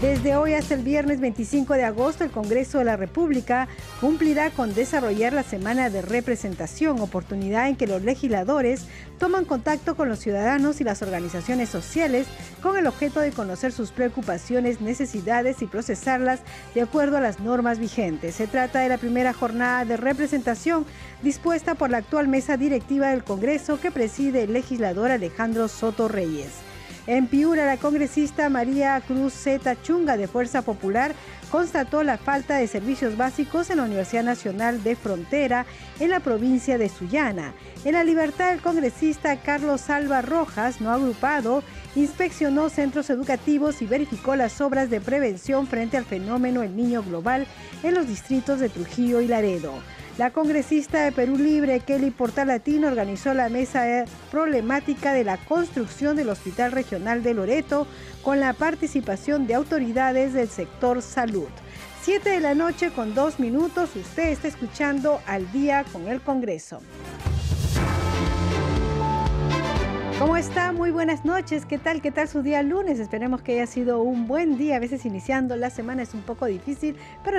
Desde hoy hasta el viernes 25 de agosto, el Congreso de la República cumplirá con desarrollar la semana de representación, oportunidad en que los legisladores toman contacto con los ciudadanos y las organizaciones sociales con el objeto de conocer sus preocupaciones, necesidades y procesarlas de acuerdo a las normas vigentes. Se trata de la primera jornada de representación dispuesta por la actual mesa directiva del Congreso que preside el legislador Alejandro Soto Reyes. En Piura, la congresista María Cruz Zeta Chunga de Fuerza Popular constató la falta de servicios básicos en la Universidad Nacional de Frontera en la provincia de Sullana. En la libertad, el congresista Carlos Alba Rojas, no agrupado, inspeccionó centros educativos y verificó las obras de prevención frente al fenómeno El Niño Global en los distritos de Trujillo y Laredo. La congresista de Perú Libre, Kelly Portalatino, organizó la mesa problemática de la construcción del Hospital Regional de Loreto con la participación de autoridades del sector salud. Siete de la noche con dos minutos, usted está escuchando al día con el Congreso. ¿Cómo está? Muy buenas noches. ¿Qué tal? ¿Qué tal su día lunes? Esperemos que haya sido un buen día. A veces iniciando la semana es un poco difícil, pero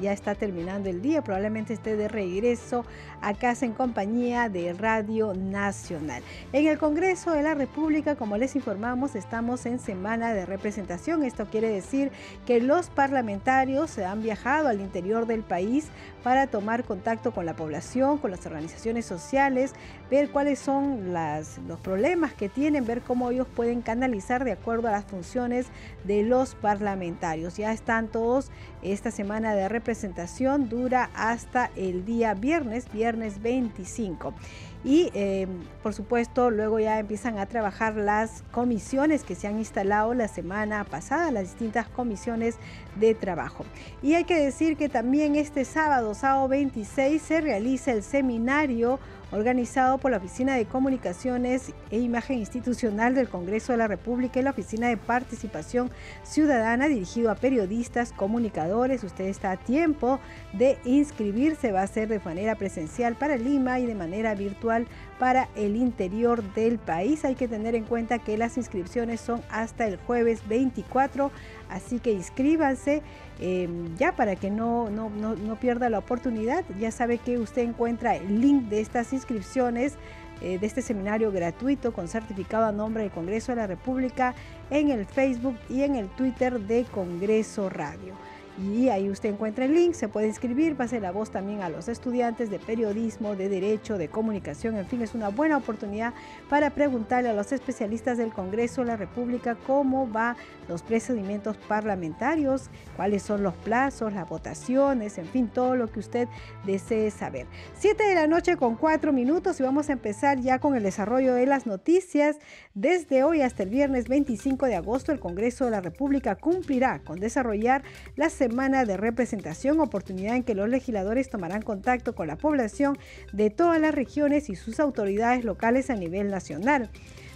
ya está terminando el día. Probablemente esté de regreso a casa en compañía de Radio Nacional. En el Congreso de la República, como les informamos, estamos en semana de representación. Esto quiere decir que los parlamentarios se han viajado al interior del país para tomar contacto con la población, con las organizaciones sociales, ver cuáles son los problemas que tienen, ver cómo ellos pueden canalizar de acuerdo a las funciones de los parlamentarios. Ya están todos, esta semana de representación dura hasta el día viernes, viernes 25. Y eh, por supuesto luego ya empiezan a trabajar las comisiones que se han instalado la semana pasada, las distintas comisiones de trabajo. Y hay que decir que también este sábado, sábado 26, se realiza el seminario organizado por la Oficina de Comunicaciones e Imagen Institucional del Congreso de la República y la Oficina de Participación Ciudadana dirigido a periodistas, comunicadores. Usted está a tiempo de inscribirse, va a ser de manera presencial para Lima y de manera virtual para el interior del país. Hay que tener en cuenta que las inscripciones son hasta el jueves 24, así que inscríbanse em, ya para que no, no, no, pierda la oportunidad. Ya sabe que usted encuentra el link de estas inscripciones eh, de este seminario gratuito con certificado a nombre del Congreso de la República en el Facebook y en el Twitter de Congreso Radio y ahí usted encuentra el link, se puede inscribir, pase la voz también a los estudiantes de periodismo, de derecho, de comunicación, en fin, es una buena oportunidad para preguntarle a los especialistas del Congreso de la República cómo van los procedimientos parlamentarios, cuáles son los plazos, las votaciones, en fin, todo lo que usted desee saber. Siete de la noche con cuatro minutos y vamos a empezar ya con el desarrollo de las noticias. Desde hoy hasta el viernes 25 de agosto, el Congreso de la República cumplirá con desarrollar las semana de representación, oportunidad en que los legisladores tomarán contacto con la población de todas las regiones y sus autoridades locales a nivel nacional.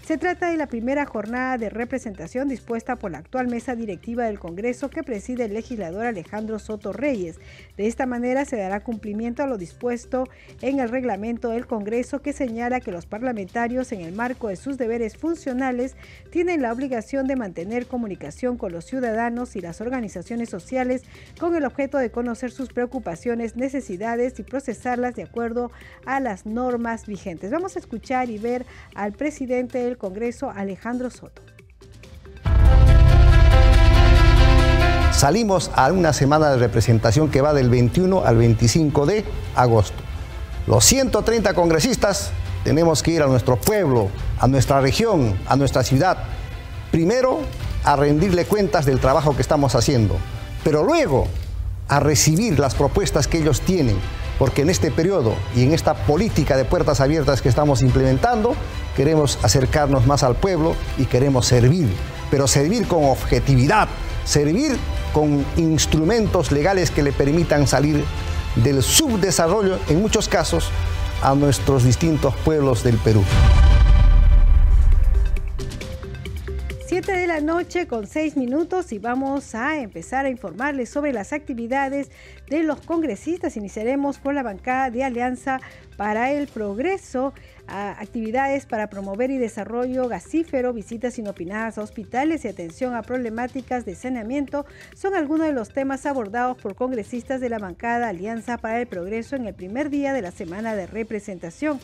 Se trata de la primera jornada de representación dispuesta por la actual mesa directiva del Congreso que preside el legislador Alejandro Soto Reyes. De esta manera se dará cumplimiento a lo dispuesto en el reglamento del Congreso que señala que los parlamentarios en el marco de sus deberes funcionales tienen la obligación de mantener comunicación con los ciudadanos y las organizaciones sociales con el objeto de conocer sus preocupaciones, necesidades y procesarlas de acuerdo a las normas vigentes. Vamos a escuchar y ver al presidente del Congreso, Alejandro Soto. Salimos a una semana de representación que va del 21 al 25 de agosto. Los 130 congresistas tenemos que ir a nuestro pueblo, a nuestra región, a nuestra ciudad. Primero, a rendirle cuentas del trabajo que estamos haciendo, pero luego a recibir las propuestas que ellos tienen porque en este periodo y en esta política de puertas abiertas que estamos implementando, queremos acercarnos más al pueblo y queremos servir, pero servir con objetividad, servir con instrumentos legales que le permitan salir del subdesarrollo, en muchos casos, a nuestros distintos pueblos del Perú. Siete de la noche con seis minutos y vamos a empezar a informarles sobre las actividades de los congresistas. Iniciaremos por la bancada de Alianza para el Progreso actividades para promover y desarrollo gasífero, visitas inopinadas a hospitales y atención a problemáticas de saneamiento son algunos de los temas abordados por congresistas de la bancada Alianza para el Progreso en el primer día de la semana de representación.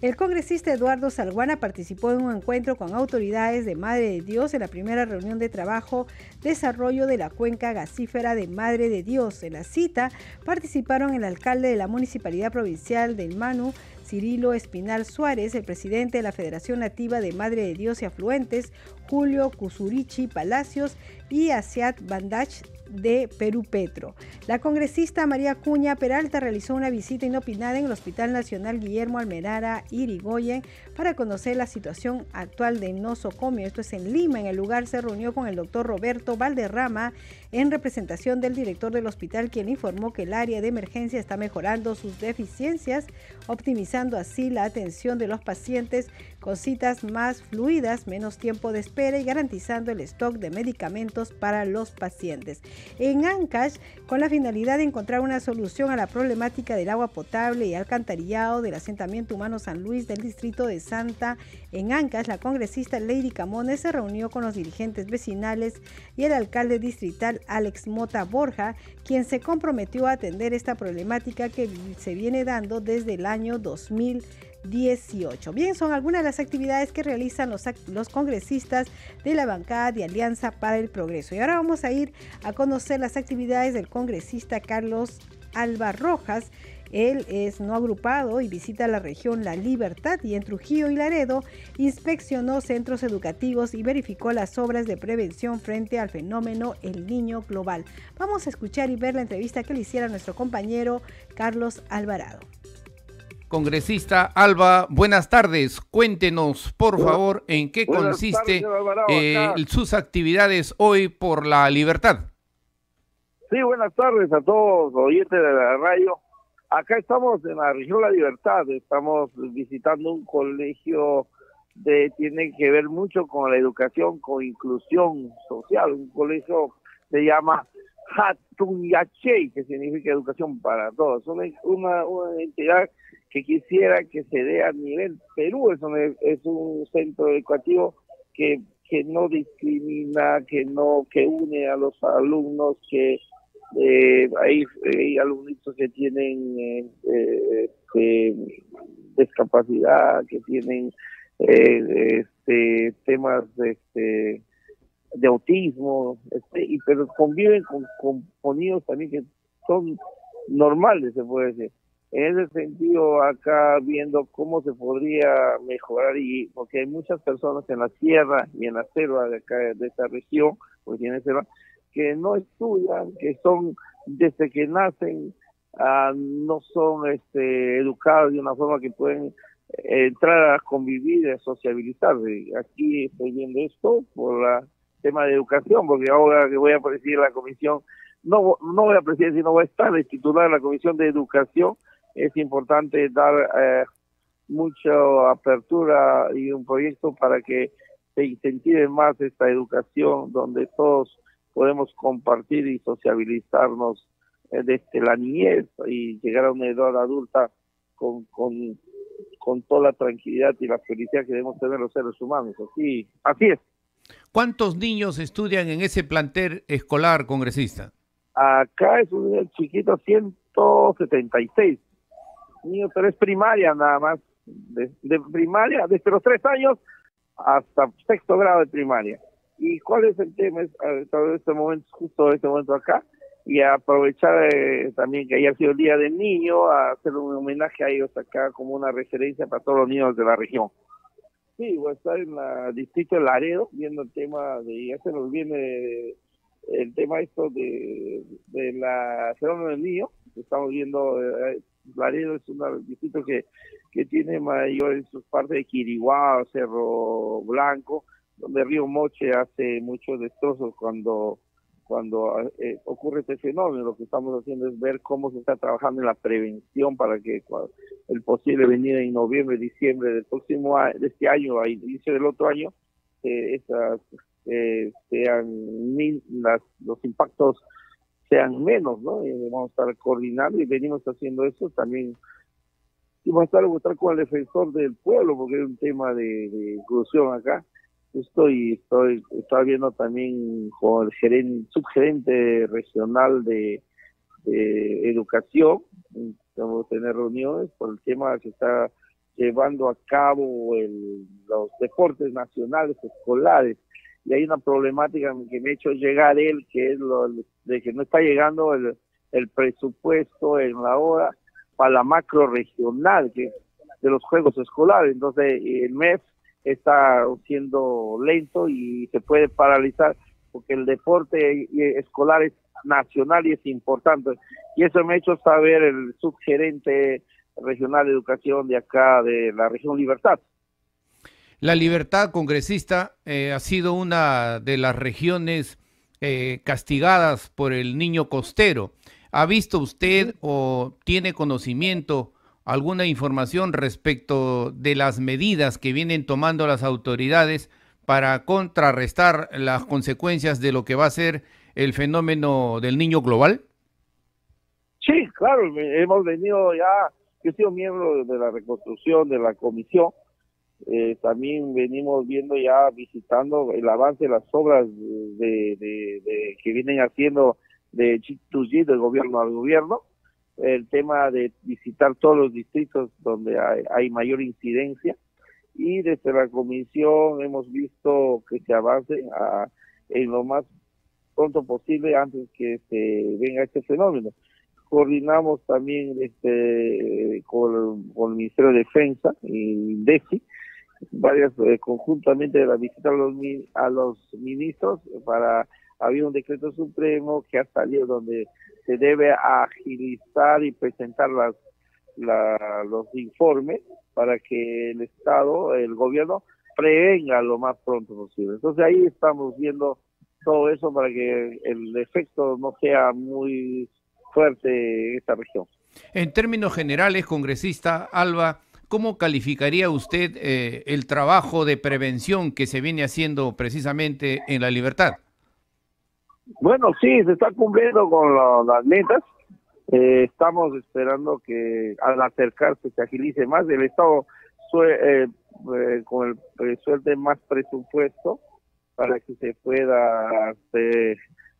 El congresista Eduardo Salguana participó en un encuentro con autoridades de Madre de Dios en la primera reunión de trabajo Desarrollo de la Cuenca Gasífera de Madre de Dios. En la cita participaron el alcalde de la Municipalidad Provincial del Manu, Cirilo Espinal Suárez, el presidente de la Federación Nativa de Madre de Dios y Afluentes, Julio Cusurichi Palacios y Asiat Bandach de Perú Petro. La congresista María Cuña Peralta realizó una visita inopinada en el Hospital Nacional Guillermo Almerara Irigoyen para conocer la situación actual de nosocomio. Esto es en Lima. En el lugar se reunió con el doctor Roberto Valderrama en representación del director del hospital, quien informó que el área de emergencia está mejorando sus deficiencias, optimizando así la atención de los pacientes con citas más fluidas, menos tiempo de espera y garantizando el stock de medicamentos para los pacientes. En Ancash, con la finalidad de encontrar una solución a la problemática del agua potable y alcantarillado del asentamiento humano San Luis del distrito de Santa, en Ancash, la congresista Lady Camones se reunió con los dirigentes vecinales y el alcalde distrital Alex Mota Borja, quien se comprometió a atender esta problemática que se viene dando desde el año 2000 18. Bien, son algunas de las actividades que realizan los, los congresistas de la bancada de Alianza para el Progreso. Y ahora vamos a ir a conocer las actividades del congresista Carlos Alba Rojas. Él es no agrupado y visita la región La Libertad y en Trujillo y Laredo inspeccionó centros educativos y verificó las obras de prevención frente al fenómeno El Niño Global. Vamos a escuchar y ver la entrevista que le hiciera nuestro compañero Carlos Alvarado. Congresista Alba, buenas tardes. Cuéntenos, por favor, en qué consiste eh, sus actividades hoy por la libertad. Sí, buenas tardes a todos oyentes de la radio. Acá estamos en la región La Libertad, estamos visitando un colegio de tiene que ver mucho con la educación, con inclusión social, un colegio se llama Hatunyache, que significa educación para todos. Una, una, una entidad que quisiera que se dé a nivel Perú. Es un, es un centro educativo que, que no discrimina, que no que une a los alumnos, que eh, hay, hay que tienen eh, eh este, discapacidad, que tienen eh, este, temas este, de autismo, este, y pero conviven con, con también que son normales, se puede decir. En ese sentido, acá viendo cómo se podría mejorar, y porque hay muchas personas en la sierra y en la selva de acá, de esta región, porque tiene selva, que no estudian, que son desde que nacen, ah, no son este, educados de una forma que pueden eh, entrar a convivir, a sociabilizar. Aquí estoy viendo esto por el tema de educación, porque ahora que voy a presidir la comisión, no, no voy a presidir, sino voy a estar de titular la comisión de educación, es importante dar eh, mucha apertura y un proyecto para que se incentive más esta educación donde todos podemos compartir y sociabilizarnos eh, desde la niñez y llegar a una edad adulta con, con, con toda la tranquilidad y la felicidad que debemos tener los seres humanos. Así, así es. ¿Cuántos niños estudian en ese plantel escolar, congresista? Acá es un chiquito 176 niños, pero es primaria nada más, de, primaria, desde los tres años hasta sexto grado de primaria. ¿Y cuál es el tema? Es, en este momento, justo este momento acá, y aprovechar eh, también que haya sido el Día del Niño, a hacer un homenaje a ellos acá como una referencia para todos los niños de la región. Sí, voy a estar en el distrito de Laredo viendo el tema de, ya se nos viene el tema esto de, de la fenómeno del niño, estamos viendo eh, Laredo es un distrito que, que tiene mayor en sus partes de Quiriguá, Cerro Blanco, donde Río Moche hace muchos destrozos cuando cuando eh, ocurre este fenómeno, lo que estamos haciendo es ver cómo se está trabajando en la prevención para que el posible venida en noviembre, diciembre del próximo año, de este año, a inicio del otro año, eh, esas, eh, sean las, los impactos sean menos, ¿no? vamos a estar coordinando y venimos haciendo eso también. Y vamos a estar, con el defensor del pueblo, porque es un tema de inclusión acá Estoy, estoy, estoy viendo también con el gerente, subgerente regional de, educación, vamos a tener reuniones por el tema que está llevando a cabo el, los deportes nacionales escolares. Y hay una problemática que me ha hecho llegar él, que es lo de que no está llegando el, el presupuesto en la hora para la macro regional que de los juegos escolares. Entonces, el MEF está siendo lento y se puede paralizar porque el deporte escolar es nacional y es importante. Y eso me ha hecho saber el subgerente regional de educación de acá, de la región Libertad. La Libertad congresista eh, ha sido una de las regiones eh, castigadas por el niño costero. ¿Ha visto usted o tiene conocimiento alguna información respecto de las medidas que vienen tomando las autoridades para contrarrestar las consecuencias de lo que va a ser el fenómeno del niño global? Sí, claro, hemos venido ya, yo he sido miembro de la reconstrucción de la comisión, eh, también venimos viendo ya, visitando el avance de las obras de, que vienen haciendo de G2G, del gobierno al gobierno, el tema de visitar todos los distritos donde hay, mayor incidencia y desde la comisión hemos visto que se avance en lo más pronto posible antes que se venga este fenómeno. Coordinamos también este con, el Ministerio de Defensa y DECI, varias eh, conjuntamente la visita a los, a los ministros para había un decreto supremo que ha salido donde se debe agilizar y presentar las, los informes para que el Estado, el gobierno, prevenga lo más pronto posible. Entonces ahí estamos viendo todo eso para que el efecto no sea muy fuerte en esta región. En términos generales, congresista Alba, ¿cómo calificaría usted eh, el trabajo de prevención que se viene haciendo precisamente en la libertad? Bueno, sí, se está cumpliendo con las metas. Eh, estamos esperando que al acercarse se agilice más. El Estado eh, eh, con el suelte más presupuesto para que se pueda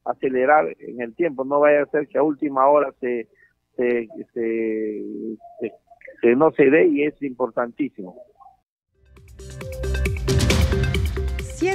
acelerar en el tiempo. No vaya a ser que a última hora se, se, se no se dé y es importantísimo.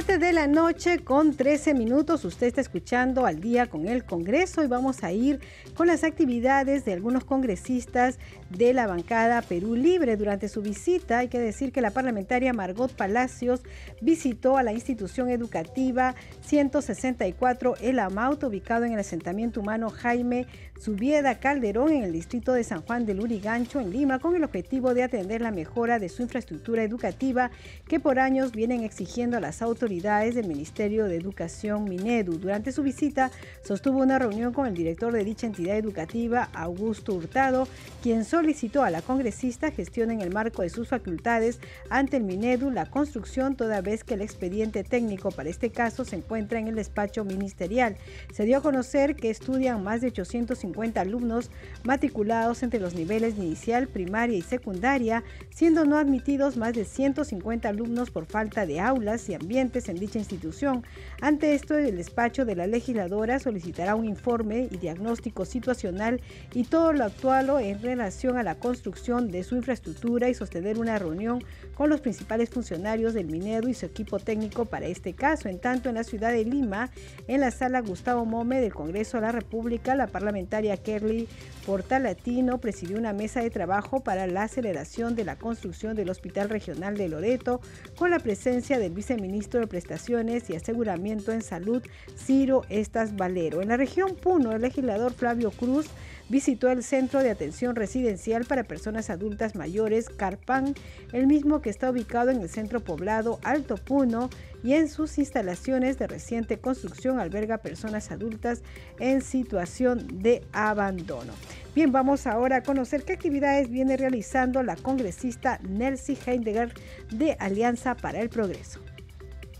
7 de la noche con 13 minutos. Usted está escuchando al día con el Congreso y vamos a ir con las actividades de algunos congresistas de la bancada Perú Libre. Durante su visita, hay que decir que la parlamentaria Margot Palacios visitó a la institución educativa 164 El Amauto, ubicado en el asentamiento humano Jaime Subieda Calderón en el distrito de San Juan del Urigancho, en Lima, con el objetivo de atender la mejora de su infraestructura educativa que por años vienen exigiendo a las autoridades del Ministerio de Educación Minedu. Durante su visita sostuvo una reunión con el director de dicha entidad educativa, Augusto Hurtado, quien solicitó a la congresista gestión en el marco de sus facultades ante el Minedu la construcción toda vez que el expediente técnico para este caso se encuentra en el despacho ministerial. Se dio a conocer que estudian más de 850 alumnos matriculados entre los niveles inicial, primaria y secundaria, siendo no admitidos más de 150 alumnos por falta de aulas y ambientes en dicha institución. Ante esto, el despacho de la legisladora solicitará un informe y diagnóstico situacional y todo lo actual en relación a la construcción de su infraestructura y sostener una reunión con los principales funcionarios del Minedo y su equipo técnico para este caso. En tanto, en la ciudad de Lima, en la sala Gustavo Mome del Congreso de la República, la parlamentaria Kerly Portalatino presidió una mesa de trabajo para la aceleración de la construcción del Hospital Regional de Loreto con la presencia del viceministro de Prestaciones y Aseguramiento en Salud, Ciro Estas Valero. En la región Puno, el legislador Flavio Cruz visitó el Centro de Atención Residencial para Personas Adultas Mayores, CARPAN, el mismo que está ubicado en el centro poblado Alto Puno y en sus instalaciones de reciente construcción alberga personas adultas en situación de abandono. Bien, vamos ahora a conocer qué actividades viene realizando la congresista Nelsie Heidegger de Alianza para el Progreso.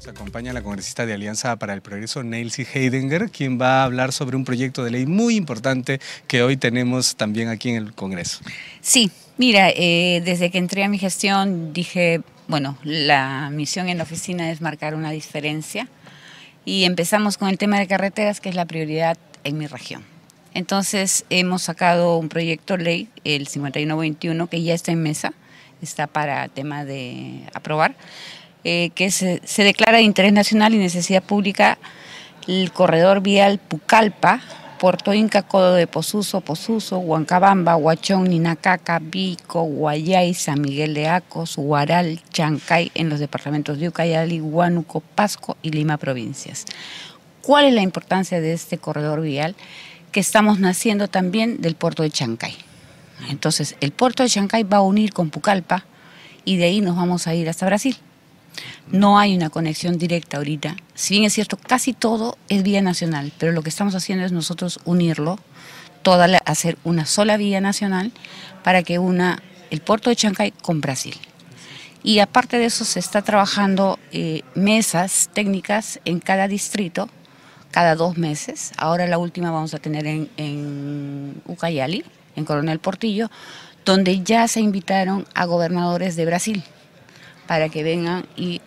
Se acompaña la congresista de Alianza para el Progreso, Nelsie Heidinger, quien va a hablar sobre un proyecto de ley muy importante que hoy tenemos también aquí en el Congreso. Sí, mira, eh, desde que entré a mi gestión dije, bueno, la misión en la oficina es marcar una diferencia y empezamos con el tema de carreteras, que es la prioridad en mi región. Entonces hemos sacado un proyecto ley, el 5121, que ya está en mesa, está para tema de aprobar eh, que se, declara de interés nacional y necesidad pública el corredor vial Pucallpa, Puerto Inca, Codo de Posuso, Posuso, Huancabamba, Huachón, Ninacaca, Vico, Guayay, San Miguel de Acos, Huaral, Chancay, en los departamentos de Ucayali, Huánuco, Pasco y Lima provincias. ¿Cuál es la importancia de este corredor vial? Que estamos naciendo también del puerto de Chancay. Entonces, el puerto de Chancay va a unir con Pucallpa y de ahí nos vamos a ir hasta Brasil. No hay una conexión directa ahorita. Si bien es cierto, casi todo es vía nacional, pero lo que estamos haciendo es nosotros unirlo, toda hacer una sola vía nacional para que una el puerto de Chancay con Brasil. Y aparte de eso se está trabajando eh, mesas técnicas en cada distrito, cada dos meses. Ahora la última vamos a tener en, en Ucayali, en Coronel Portillo, donde ya se invitaron a gobernadores de Brasil para que vengan y,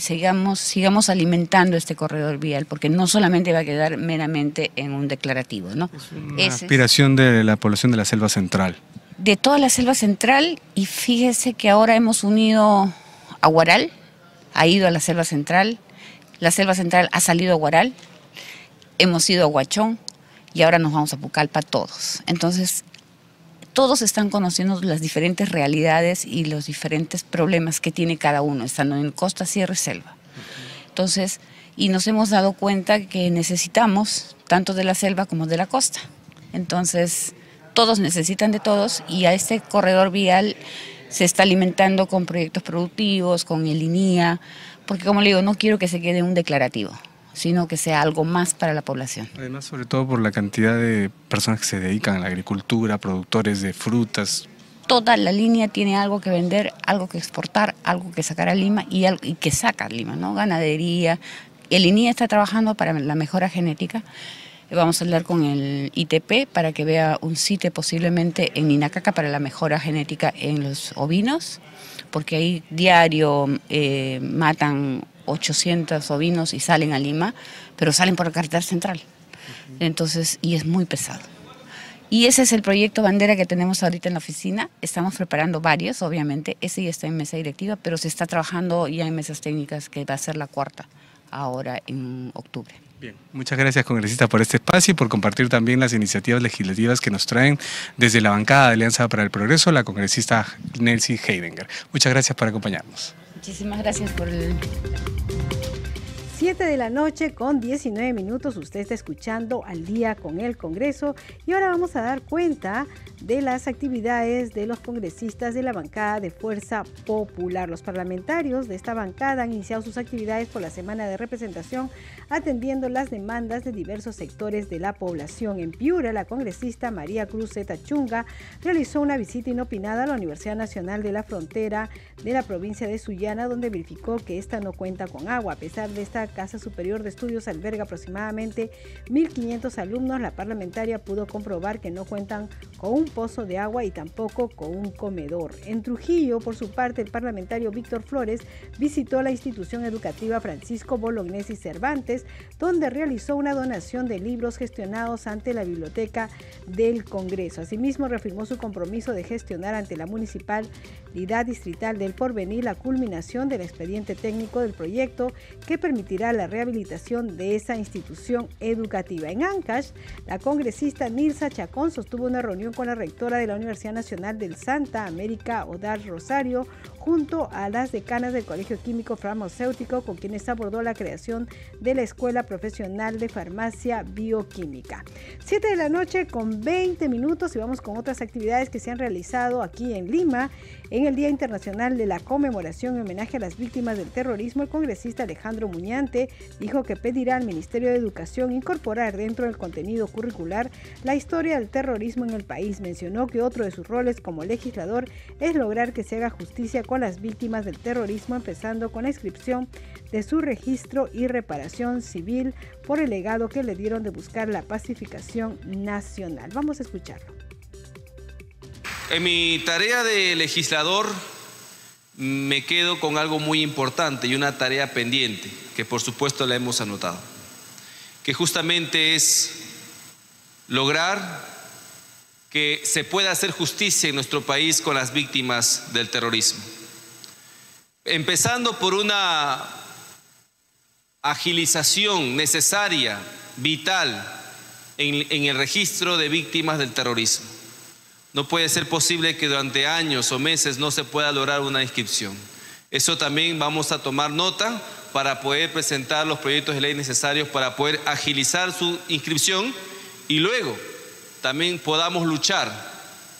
sigamos, sigamos alimentando este corredor vial, porque no solamente va a quedar meramente en un declarativo. ¿no? Es aspiración de la población de la selva central. De toda la selva central, y fíjese que ahora hemos unido a Guaral, ha ido a la selva central, la selva central ha salido a Guaral, hemos ido a Huachón y ahora nos vamos a Pucallpa todos. Entonces, todos están conociendo las diferentes realidades y los diferentes problemas que tiene cada uno, estando en costa, sierra y selva. Entonces, y nos hemos dado cuenta que necesitamos tanto de la selva como de la costa. Entonces, todos necesitan de todos y a este corredor vial se está alimentando con proyectos productivos, con el INIA, porque como le digo, no quiero que se quede un declarativo sino que sea algo más para la población. Además, sobre todo por la cantidad de personas que se dedican a la agricultura, productores de frutas. Toda la línea tiene algo que vender, algo que exportar, algo que sacar a Lima y, algo, y que saca a Lima, ¿no? Ganadería. El INIA está trabajando para la mejora genética. Vamos a hablar con el ITP para que vea un sitio posiblemente en Ninacaca para la mejora genética en los ovinos, porque ahí diario eh, matan 800 ovinos y salen a Lima, pero salen por la carretera central. Entonces, y es muy pesado. Y ese es el proyecto bandera que tenemos ahorita en la oficina. Estamos preparando varios, obviamente. Ese ya está en mesa directiva, pero se está trabajando ya en mesas técnicas, que va a ser la cuarta ahora en octubre. Bien, muchas gracias congresista por este espacio y por compartir también las iniciativas legislativas que nos traen desde la bancada de Alianza para el Progreso, la congresista Nelsie Heidinger. Muchas gracias por acompañarnos. Muchísimas gracias por el... 7 de la noche con 19 minutos. Usted está escuchando al día con el Congreso y ahora vamos a dar cuenta de las actividades de los congresistas de la bancada de Fuerza Popular. Los parlamentarios de esta bancada han iniciado sus actividades por la semana de representación atendiendo las demandas de diversos sectores de la población. En Piura, la congresista María Cruz Zeta Chunga realizó una visita inopinada a la Universidad Nacional de la Frontera de la provincia de Sullana, donde verificó que esta no cuenta con agua. A pesar de esta Casa Superior de Estudios alberga aproximadamente 1.500 alumnos. La parlamentaria pudo comprobar que no cuentan con un pozo de agua y tampoco con un comedor. En Trujillo, por su parte, el parlamentario Víctor Flores visitó la institución educativa Francisco Bolognesi Cervantes, donde realizó una donación de libros gestionados ante la Biblioteca del Congreso. Asimismo, reafirmó su compromiso de gestionar ante la Municipalidad Distrital del Porvenir la culminación del expediente técnico del proyecto que permitirá la la rehabilitación de esa institución educativa. En Ancash, la congresista Nilsa Chacón sostuvo una reunión con la rectora de la Universidad Nacional del Santa América, Odar Rosario, junto a las decanas del Colegio Químico Farmacéutico, con quienes abordó la creación de la Escuela Profesional de Farmacia Bioquímica. Siete de la noche con 20 minutos y vamos con otras actividades que se han realizado aquí en Lima. En el Día Internacional de la Conmemoración y homenaje a las víctimas del terrorismo, el congresista Alejandro Dijo que pedirá al Ministerio de Educación incorporar dentro del contenido curricular la historia del terrorismo en el país. Mencionó que otro de sus roles como legislador es lograr que se haga justicia con las víctimas del terrorismo, empezando con la inscripción de su registro y reparación civil por el legado que le dieron de buscar la pacificación nacional. Vamos a escucharlo. En mi tarea de legislador me quedo con algo muy importante y una tarea pendiente, que por supuesto la hemos anotado, que justamente es lograr que se pueda hacer justicia en nuestro país con las víctimas del terrorismo. Empezando por una agilización necesaria, vital, en, el registro de víctimas del terrorismo. No puede ser posible que durante años o meses no se pueda lograr una inscripción. Eso también vamos a tomar nota para poder presentar los proyectos de ley necesarios para poder agilizar su inscripción y luego también podamos luchar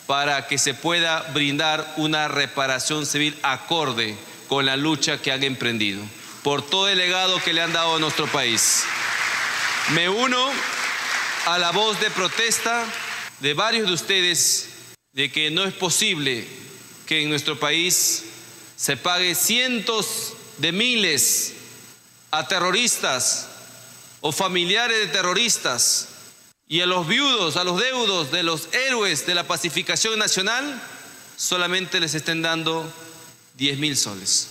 para que se pueda brindar una reparación civil acorde con la lucha que han emprendido, por todo el legado que le han dado a nuestro país. Me uno a la voz de protesta de varios de ustedes de que no es posible que en nuestro país se pague cientos de miles a terroristas o familiares de terroristas y a los viudos, a los deudos de los héroes de la pacificación nacional, solamente les estén dando 10 mil soles.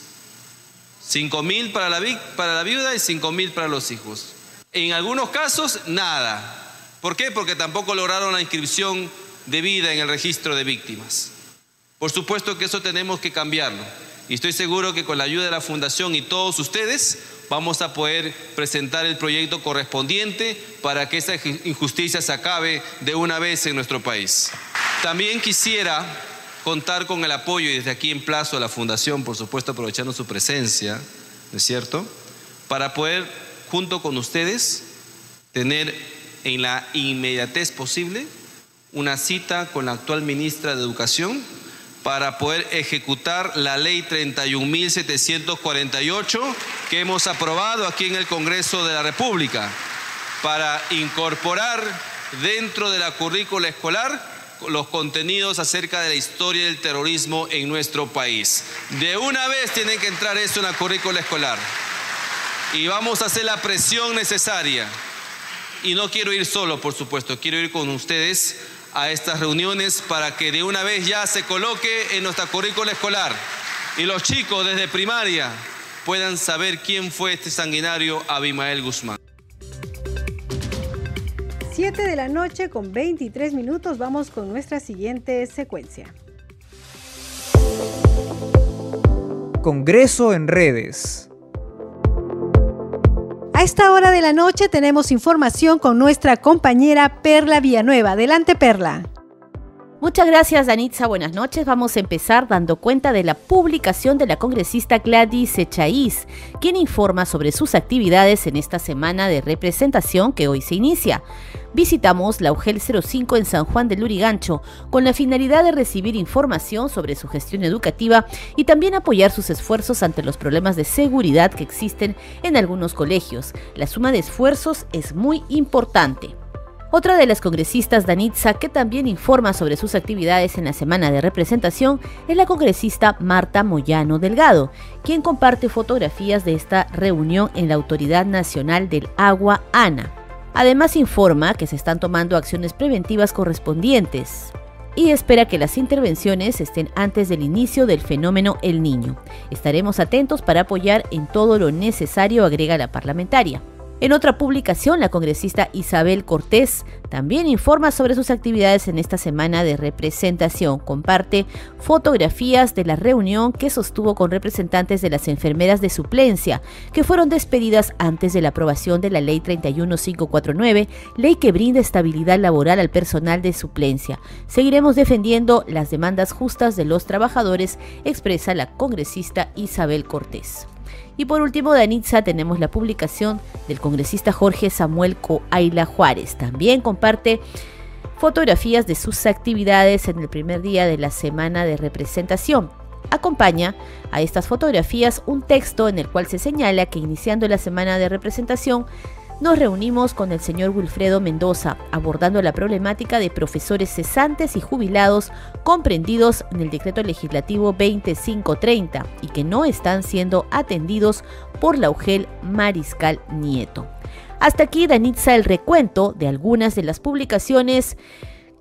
5 mil para la, para la viuda y 5 mil para los hijos. En algunos casos, nada. ¿Por qué? Porque tampoco lograron la inscripción de vida en el registro de víctimas. Por supuesto que eso tenemos que cambiarlo. Y estoy seguro que con la ayuda de la Fundación y todos ustedes vamos a poder presentar el proyecto correspondiente para que esa injusticia se acabe de una vez en nuestro país. También quisiera contar con el apoyo, y desde aquí en plazo a la Fundación, por supuesto aprovechando su presencia, ¿no es cierto?, para poder, junto con ustedes, tener en la inmediatez posible una cita con la actual ministra de Educación para poder ejecutar la ley 31.748 que hemos aprobado aquí en el Congreso de la República, para incorporar dentro de la currícula escolar los contenidos acerca de la historia del terrorismo en nuestro país. De una vez tiene que entrar eso en la currícula escolar. Y vamos a hacer la presión necesaria. Y no quiero ir solo, por supuesto, quiero ir con ustedes a estas reuniones para que de una vez ya se coloque en nuestra currícula escolar y los chicos desde primaria puedan saber quién fue este sanguinario Abimael Guzmán. 7 de la noche con 23 minutos vamos con nuestra siguiente secuencia. Congreso en redes. Esta hora de la noche tenemos información con nuestra compañera Perla Villanueva. Adelante, Perla. Muchas gracias, Danitza. Buenas noches. Vamos a empezar dando cuenta de la publicación de la congresista Gladys Echaíz, quien informa sobre sus actividades en esta semana de representación que hoy se inicia. Visitamos la UGEL 05 en San Juan del Lurigancho con la finalidad de recibir información sobre su gestión educativa y también apoyar sus esfuerzos ante los problemas de seguridad que existen en algunos colegios. La suma de esfuerzos es muy importante. Otra de las congresistas Danitza que también informa sobre sus actividades en la semana de representación es la congresista Marta Moyano Delgado, quien comparte fotografías de esta reunión en la Autoridad Nacional del Agua, ANA. Además informa que se están tomando acciones preventivas correspondientes y espera que las intervenciones estén antes del inicio del fenómeno El Niño. Estaremos atentos para apoyar en todo lo necesario, agrega la parlamentaria. En otra publicación, la congresista Isabel Cortés también informa sobre sus actividades en esta semana de representación. Comparte fotografías de la reunión que sostuvo con representantes de las enfermeras de suplencia, que fueron despedidas antes de la aprobación de la Ley 31549, ley que brinda estabilidad laboral al personal de suplencia. Seguiremos defendiendo las demandas justas de los trabajadores, expresa la congresista Isabel Cortés. Y por último, de Anitza tenemos la publicación del congresista Jorge Samuel Coaila Juárez. También comparte fotografías de sus actividades en el primer día de la semana de representación. Acompaña a estas fotografías un texto en el cual se señala que iniciando la semana de representación nos reunimos con el señor Wilfredo Mendoza abordando la problemática de profesores cesantes y jubilados comprendidos en el decreto legislativo 2530 y que no están siendo atendidos por la UGEL Mariscal Nieto. Hasta aquí, Danitza, el recuento de algunas de las publicaciones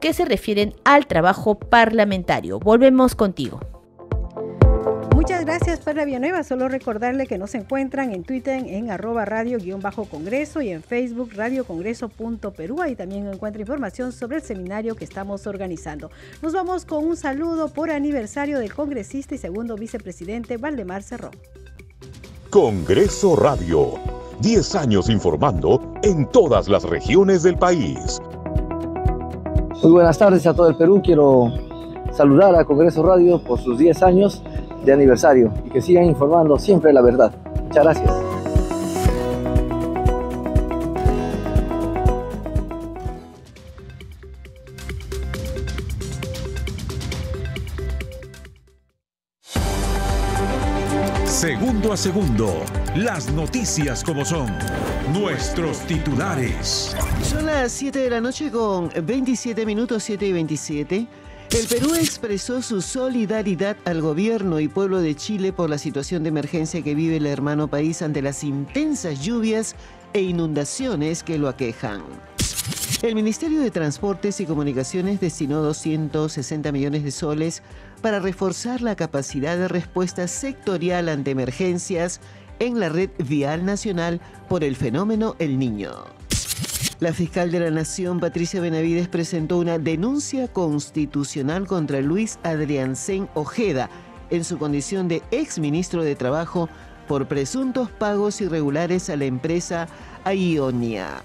que se refieren al trabajo parlamentario. Volvemos contigo. Muchas gracias, Perla Villanueva. Solo recordarle que nos encuentran en Twitter en arroba radio-congreso y en Facebook radiocongreso.perú. Ahí también encuentra información sobre el seminario que estamos organizando. Nos vamos con un saludo por aniversario del congresista y segundo vicepresidente Valdemar Cerrón. Congreso Radio. 10 años informando en todas las regiones del país. Muy buenas tardes a todo el Perú. Quiero saludar a Congreso Radio por sus 10 años de aniversario y que sigan informando siempre la verdad. Muchas gracias. Segundo a segundo, las noticias como son, nuestros titulares. Son las 7 de la noche con 27 minutos, 7 y 27. El Perú expresó su solidaridad al gobierno y pueblo de Chile por la situación de emergencia que vive el hermano país ante las intensas lluvias e inundaciones que lo aquejan. El Ministerio de Transportes y Comunicaciones destinó 260 millones de soles para reforzar la capacidad de respuesta sectorial ante emergencias en la red vial nacional por el fenómeno El Niño. La fiscal de la Nación, Patricia Benavides, presentó una denuncia constitucional contra Luis Adriancén Ojeda en su condición de exministro de Trabajo por presuntos pagos irregulares a la empresa Aionia.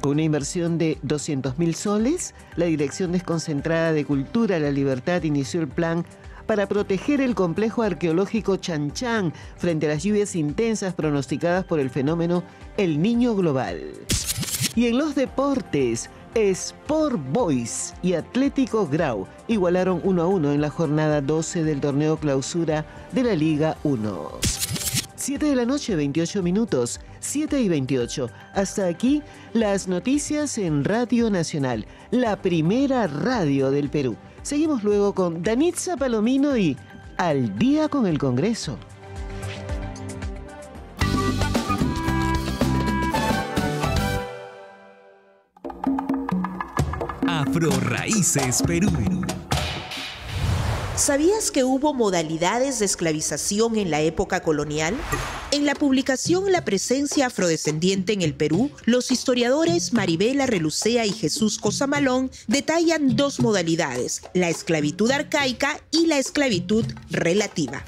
Con una inversión de 200 mil soles, la Dirección Desconcentrada de Cultura La Libertad inició el plan para proteger el complejo arqueológico Chanchan frente a las lluvias intensas pronosticadas por el fenómeno El Niño Global. Y en los deportes, Sport Boys y Atlético Grau igualaron 1 a 1 en la jornada 12 del torneo clausura de la Liga 1. 7 de la noche, 28 minutos, 7 y 28. Hasta aquí las noticias en Radio Nacional, la primera radio del Perú. Seguimos luego con Danitza Palomino y Al día con el Congreso. Afro Raíces Perú. ¿Sabías que hubo modalidades de esclavización en la época colonial? En la publicación La presencia afrodescendiente en el Perú, los historiadores Maribela Relucea y Jesús Cosamalón detallan dos modalidades, la esclavitud arcaica y la esclavitud relativa.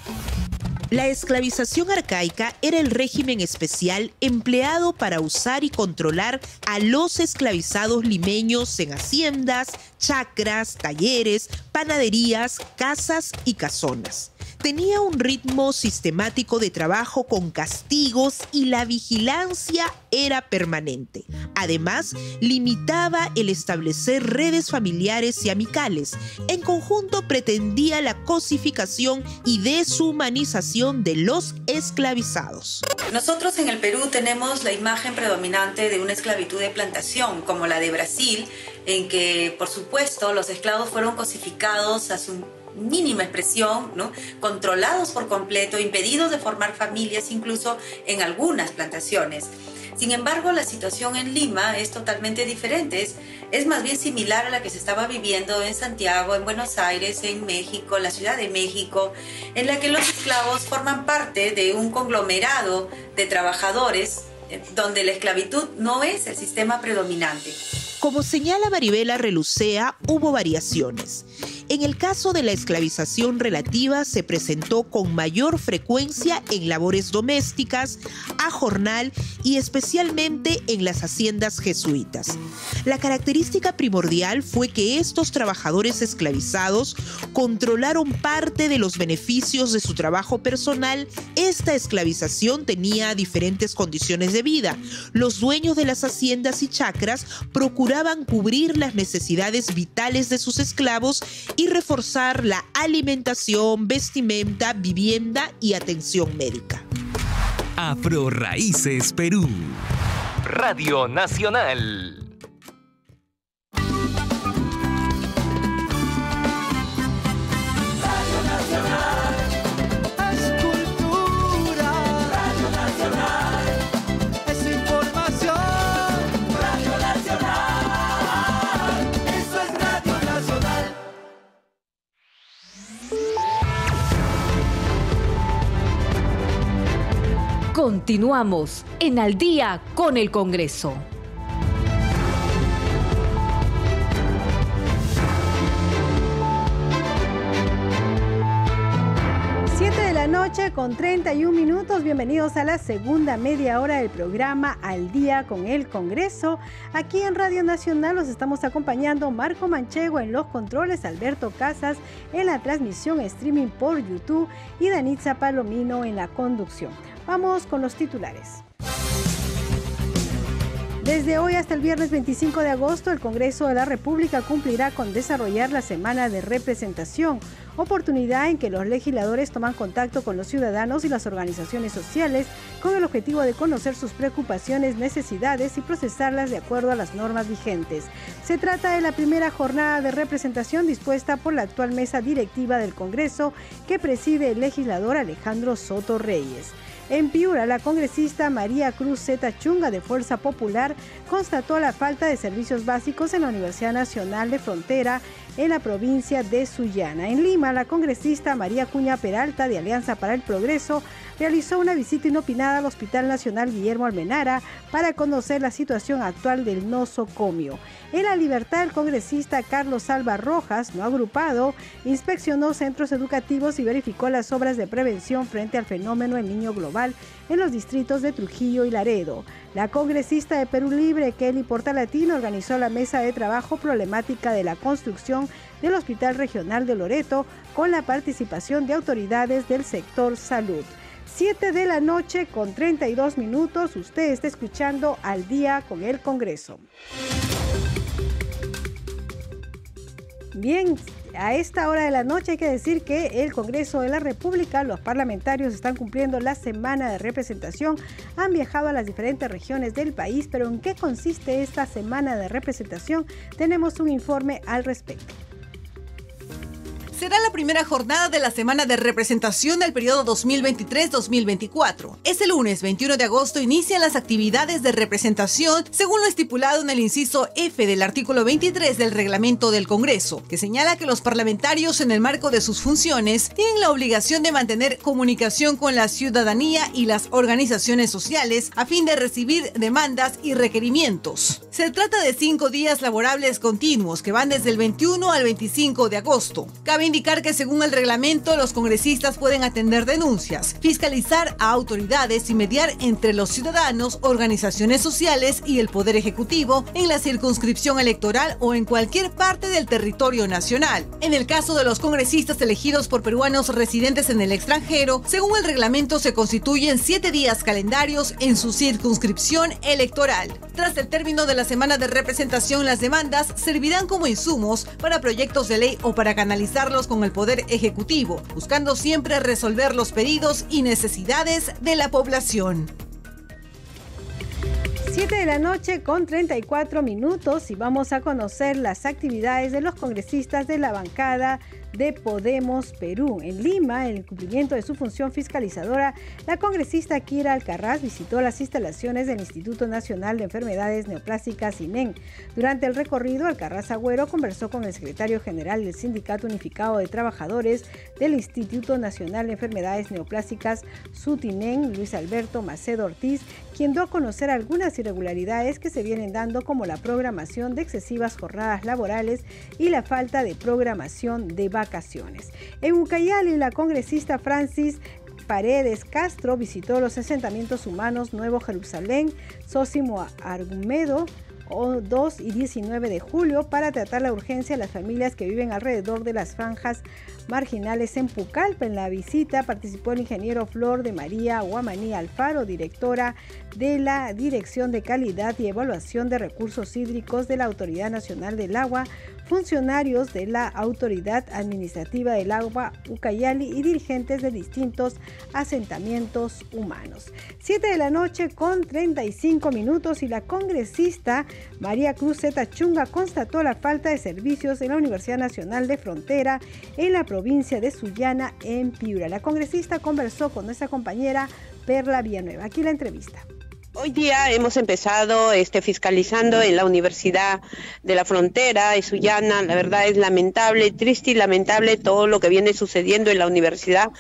La esclavización arcaica era el régimen especial empleado para usar y controlar a los esclavizados limeños en haciendas, chacras, talleres, panaderías, casas y casonas tenía un ritmo sistemático de trabajo con castigos y la vigilancia era permanente. Además, limitaba el establecer redes familiares y amicales. En conjunto pretendía la cosificación y deshumanización de los esclavizados. Nosotros en el Perú tenemos la imagen predominante de una esclavitud de plantación, como la de Brasil, en que, por supuesto, los esclavos fueron cosificados a su mínima expresión, controlados por completo, impedidos de formar familias incluso en algunas plantaciones. Sin embargo, la situación en Lima es totalmente diferente, es, es, más bien similar a la que se estaba viviendo en Santiago, en Buenos Aires, en México, en la Ciudad de México, en la que los esclavos forman parte de un conglomerado de trabajadores donde la esclavitud no es el sistema predominante. Como señala Maribela Relucea, hubo variaciones. En el caso de la esclavización relativa se presentó con mayor frecuencia en labores domésticas, a jornal y especialmente en las haciendas jesuitas. La característica primordial fue que estos trabajadores esclavizados controlaron parte de los beneficios de su trabajo personal. Esta esclavización tenía diferentes condiciones de vida. Los dueños de las haciendas y chacras procuraban cubrir las necesidades vitales de sus esclavos y reforzar la alimentación, vestimenta, vivienda y atención médica. Afro Raíces Perú. Radio Nacional. Continuamos en Al día con el Congreso. de la noche con 31 minutos. Bienvenidos a la segunda media hora del programa Al día con el Congreso. Aquí en Radio Nacional los estamos acompañando Marco Manchego en los controles, Alberto Casas en la transmisión streaming por YouTube y Danitza Palomino en la conducción. Vamos con los titulares. Desde hoy hasta el viernes 25 de agosto, el Congreso de la República cumplirá con desarrollar la semana de representación, oportunidad en que los legisladores toman contacto con los ciudadanos y las organizaciones sociales con el objetivo de conocer sus preocupaciones, necesidades y procesarlas de acuerdo a las normas vigentes. Se trata de la primera jornada de representación dispuesta por la actual mesa directiva del Congreso que preside el legislador Alejandro Soto Reyes. En Piura, la congresista María Cruz Zeta Chunga de Fuerza Popular constató la falta de servicios básicos en la Universidad Nacional de Frontera en la provincia de Sullana. En Lima, la congresista María Cuña Peralta de Alianza para el Progreso realizó una visita inopinada al Hospital Nacional Guillermo Almenara para conocer la situación actual del nosocomio. En la libertad, el congresista Carlos Alba Rojas, no agrupado, inspeccionó centros educativos y verificó las obras de prevención frente al fenómeno El Niño Global en los distritos de Trujillo y Laredo. La congresista de Perú Libre, Kelly Portalatino, organizó la mesa de trabajo problemática de la construcción del Hospital Regional de Loreto con la participación de autoridades del sector salud. 7 de la noche con 32 minutos, usted está escuchando al día con el Congreso. Bien, a esta hora de la noche hay que decir que el Congreso de la República, los parlamentarios están cumpliendo la semana de representación, han viajado a las diferentes regiones del país, pero ¿en qué consiste esta semana de representación? Tenemos un informe al respecto será la primera jornada de la semana de representación del periodo 2023-2024. Este lunes 21 de agosto inician las actividades de representación según lo estipulado en el inciso F del artículo 23 del reglamento del Congreso, que señala que los parlamentarios en el marco de sus funciones tienen la obligación de mantener comunicación con la ciudadanía y las organizaciones sociales a fin de recibir demandas y requerimientos. Se trata de cinco días laborables continuos que van desde el 21 al 25 de agosto. Cabe indicar que según el reglamento los congresistas pueden atender denuncias, fiscalizar a autoridades y mediar entre los ciudadanos, organizaciones sociales y el Poder Ejecutivo en la circunscripción electoral o en cualquier parte del territorio nacional. En el caso de los congresistas elegidos por peruanos residentes en el extranjero, según el reglamento se constituyen siete días calendarios en su circunscripción electoral. Tras el término de la semana de representación, las demandas servirán como insumos para proyectos de ley o para canalizarlos con el Poder Ejecutivo, buscando siempre resolver los pedidos y necesidades de la población. 7 de la noche con 34 minutos y vamos a conocer las actividades de los congresistas de la bancada de Podemos Perú. En Lima, en el cumplimiento de su función fiscalizadora, la congresista Kira Alcarraz visitó las instalaciones del Instituto Nacional de Enfermedades Neoplásticas INEN. Durante el recorrido, Alcarraz Agüero conversó con el secretario general del Sindicato Unificado de Trabajadores del Instituto Nacional de Enfermedades Neoplásticas, SUTINEN, Luis Alberto Macedo Ortiz, quien dio a conocer algunas irregularidades que se vienen dando como la programación de excesivas jornadas laborales y la falta de programación de vacaciones. En Ucayali, la congresista Francis Paredes Castro visitó los asentamientos humanos Nuevo Jerusalén, Sósimo Argumedo, 2 y 19 de julio para tratar la urgencia de las familias que viven alrededor de las franjas marginales en Pucallpa. En la visita participó el ingeniero Flor de María Guamaní Alfaro, directora de la Dirección de Calidad y Evaluación de Recursos Hídricos de la Autoridad Nacional del Agua, funcionarios de la Autoridad Administrativa del Agua Ucayali y dirigentes de distintos asentamientos humanos. 7 de la noche con 35 minutos y la congresista María Cruz Zeta Chunga constató la falta de servicios en la Universidad Nacional de Frontera en la provincia de Sullana en Piura. La congresista conversó con nuestra compañera Perla Villanueva. Aquí la entrevista. Hoy día hemos empezado este, fiscalizando en la Universidad de la Frontera, en Sullana. La verdad es lamentable, triste y lamentable todo lo que viene sucediendo en la universidad,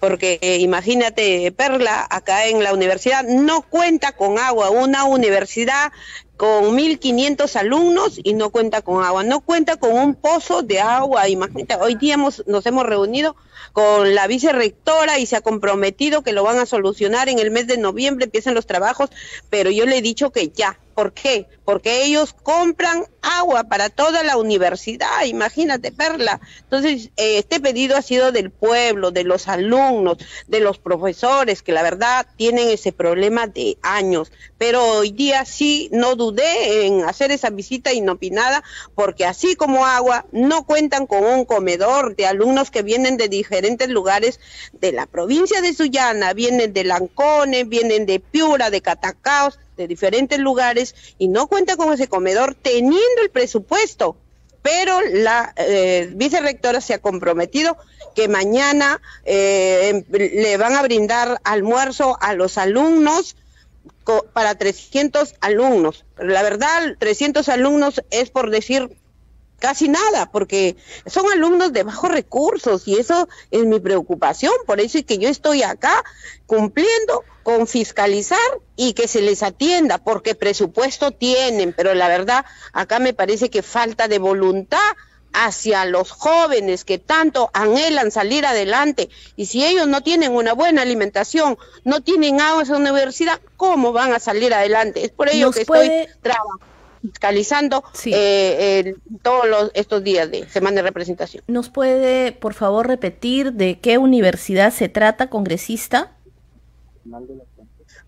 porque eh, imagínate, Perla, acá en la universidad no cuenta con agua, una universidad con 1.500 alumnos y no cuenta con agua, no cuenta con un pozo de agua. Imagínate, hoy día hemos, nos hemos reunido con la vicerrectora y se ha comprometido que lo van a solucionar en el mes de noviembre, empiezan los trabajos, pero yo le he dicho que ya, ¿Por qué? Porque ellos compran agua para toda la universidad, imagínate, Perla. Entonces, eh, este pedido ha sido del pueblo, de los alumnos, de los profesores, que la verdad tienen ese problema de años. Pero hoy día sí no dudé en hacer esa visita inopinada, porque así como agua, no cuentan con un comedor de alumnos que vienen de diferentes lugares de la provincia de Sullana, vienen de Lancone, vienen de Piura, de Catacaos, de diferentes lugares y no cuenta con ese comedor teniendo el presupuesto. Pero la eh, vicerrectora se ha comprometido que mañana eh, le van a brindar almuerzo a los alumnos para 300 alumnos. La verdad, 300 alumnos es por decir casi nada, porque son alumnos de bajos recursos y eso es mi preocupación, por eso es que yo estoy acá cumpliendo con fiscalizar y que se les atienda, porque presupuesto tienen, pero la verdad acá me parece que falta de voluntad hacia los jóvenes que tanto anhelan salir adelante. Y si ellos no tienen una buena alimentación, no tienen agua en la universidad, ¿cómo van a salir adelante? Es por ello que estoy trabajando fiscalizando eh, todos estos días de semana de representación. ¿Nos puede, por favor, repetir de qué universidad se trata, congresista?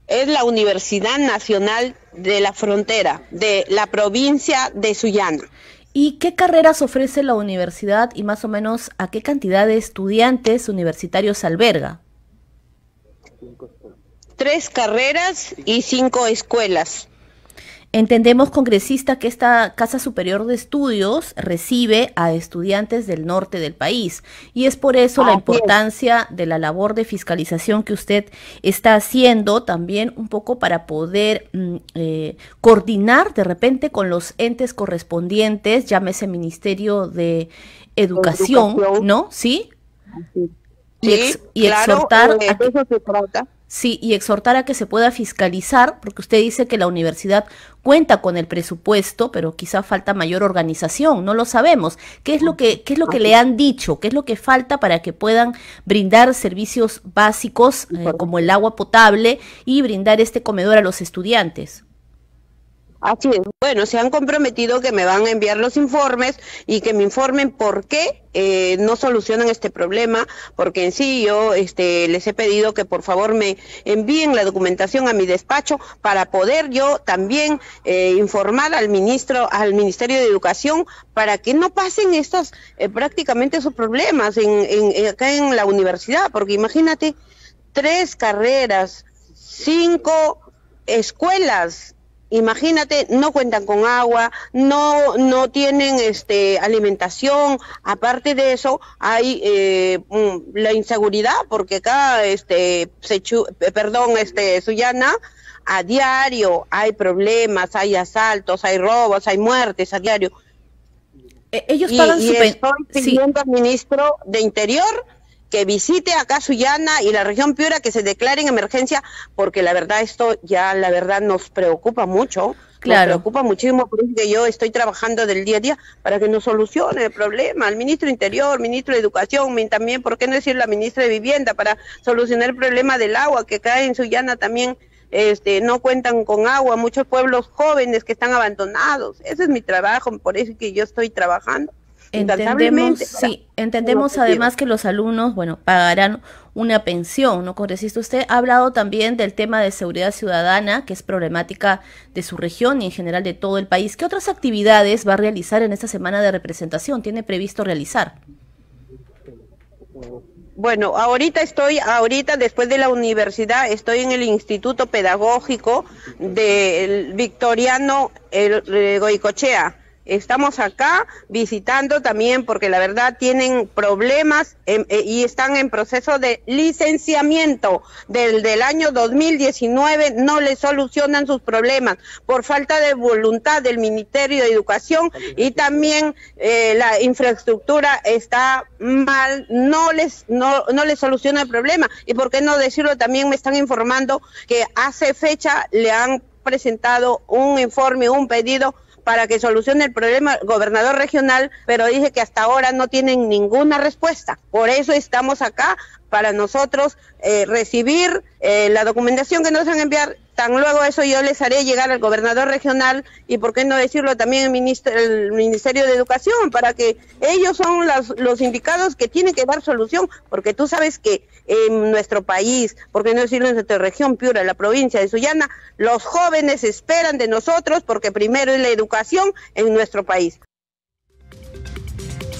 Es la Universidad Nacional de la Frontera, de la provincia de Sullana. ¿Y qué carreras ofrece la universidad y más o menos a qué cantidad de estudiantes universitarios alberga? Tres carreras y cinco escuelas. Entendemos, congresista, que esta Casa Superior de Estudios recibe a estudiantes del norte del país y es por eso la importancia de la labor de fiscalización que usted está haciendo también un poco para poder mm, eh, coordinar de repente con los entes correspondientes, llámese Ministerio de Educación, ¿no? ¿Sí? Sí, y, exhortar eh, a que, eso se trata. Sí, y exhortar a que se pueda fiscalizar, porque usted dice que la universidad cuenta con el presupuesto, pero quizá falta mayor organización, no lo sabemos. ¿Qué es lo que, qué es lo que le han dicho? ¿Qué es lo que falta para que puedan brindar servicios básicos eh, como el agua potable y brindar este comedor a los estudiantes? Así es. Bueno, se han comprometido que me van a enviar los informes y que me informen por qué eh, no solucionan este problema, porque en sí yo este, les he pedido que por favor me envíen la documentación a mi despacho para poder yo también eh, informar al ministro, al Ministerio de Educación, para que no pasen estos eh, prácticamente esos problemas en, acá en la universidad, porque imagínate tres carreras, cinco escuelas imagínate, no cuentan con agua, no, no tienen este, alimentación, aparte de eso hay eh, mm, la inseguridad, porque acá, este, se perdón, este, Suyana, a diario hay problemas, hay asaltos, hay robos, hay muertes a diario. E, ellos pagan y, y estoy pidiendo al ministro de Interior que visite acá Sullana y la región Piura, que se declare en emergencia, porque la verdad esto ya, la verdad, nos preocupa mucho. Claro. Nos preocupa muchísimo, porque yo estoy trabajando del día a día para que nos solucione el problema. El ministro Interior, ministro de Educación, también, ¿por qué no decir la ministra de Vivienda para solucionar el problema del agua que cae en Sullana también? Este, no cuentan con agua, muchos pueblos jóvenes que están abandonados. Ese es mi trabajo, por eso que yo estoy trabajando. Entendemos, sí, entendemos además que los alumnos, bueno, pagarán una pensión, ¿no, congresista? Usted ha hablado también del tema de seguridad ciudadana, que es problemática de su región y en general de todo el país. ¿Qué otras actividades va a realizar en esta semana de representación? ¿Tiene previsto realizar? Bueno, ahorita estoy, ahorita después de la universidad, estoy en el Instituto Pedagógico del Victoriano el, Goicochea estamos acá visitando también porque la verdad tienen problemas em, eh, y están en proceso de licenciamiento del, del año 2019, no le solucionan sus problemas por falta de voluntad del Ministerio de Educación y también eh, la infraestructura está mal, no les, no, no les soluciona el problema. Y por qué no decirlo, también me están informando que hace fecha le han presentado un informe, un pedido para que solucione el problema gobernador regional, pero dije que hasta ahora no tienen ninguna respuesta. Por eso estamos acá para nosotros eh, recibir eh, la documentación que nos van a enviar. Luego eso yo les haré llegar al gobernador regional y por qué no decirlo también el Ministerio de Educación para que ellos son los indicados que tienen que dar solución, porque tú sabes que en nuestro país, por qué no decirlo en nuestra región Piura, la provincia de Sullana, los jóvenes esperan de nosotros porque primero es la educación en nuestro país.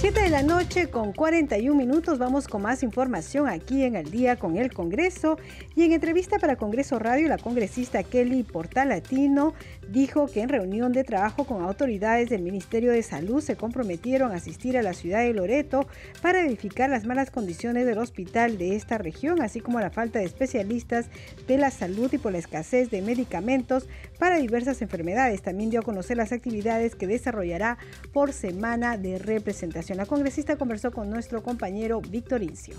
7 de la noche con 41 minutos vamos con más información aquí en el día con el Congreso y en entrevista para Congreso Radio la congresista Kelly Portalatino dijo que en reunión de trabajo con autoridades del Ministerio de Salud se comprometieron a asistir a la ciudad de Loreto para verificar las malas condiciones del hospital de esta región así como la falta de especialistas de la salud y por la escasez de medicamentos para diversas enfermedades. También dio a conocer las actividades que desarrollará por semana de representación. La congresista conversó con nuestro compañero Víctor Incio.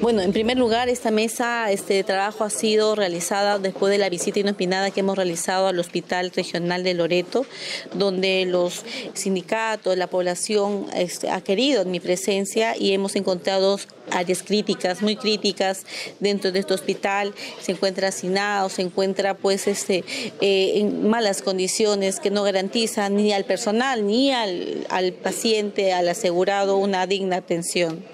Bueno, en primer lugar, esta mesa este, de trabajo ha sido realizada después de la visita inopinada que hemos realizado al Hospital Regional de Loreto, donde los sindicatos, la población este, ha querido mi presencia y hemos encontrado áreas críticas, muy críticas dentro de este hospital. Se encuentra hacinado, se encuentra pues este, eh, en malas condiciones que no garantizan ni al personal ni al, al paciente, al asegurado una digna atención.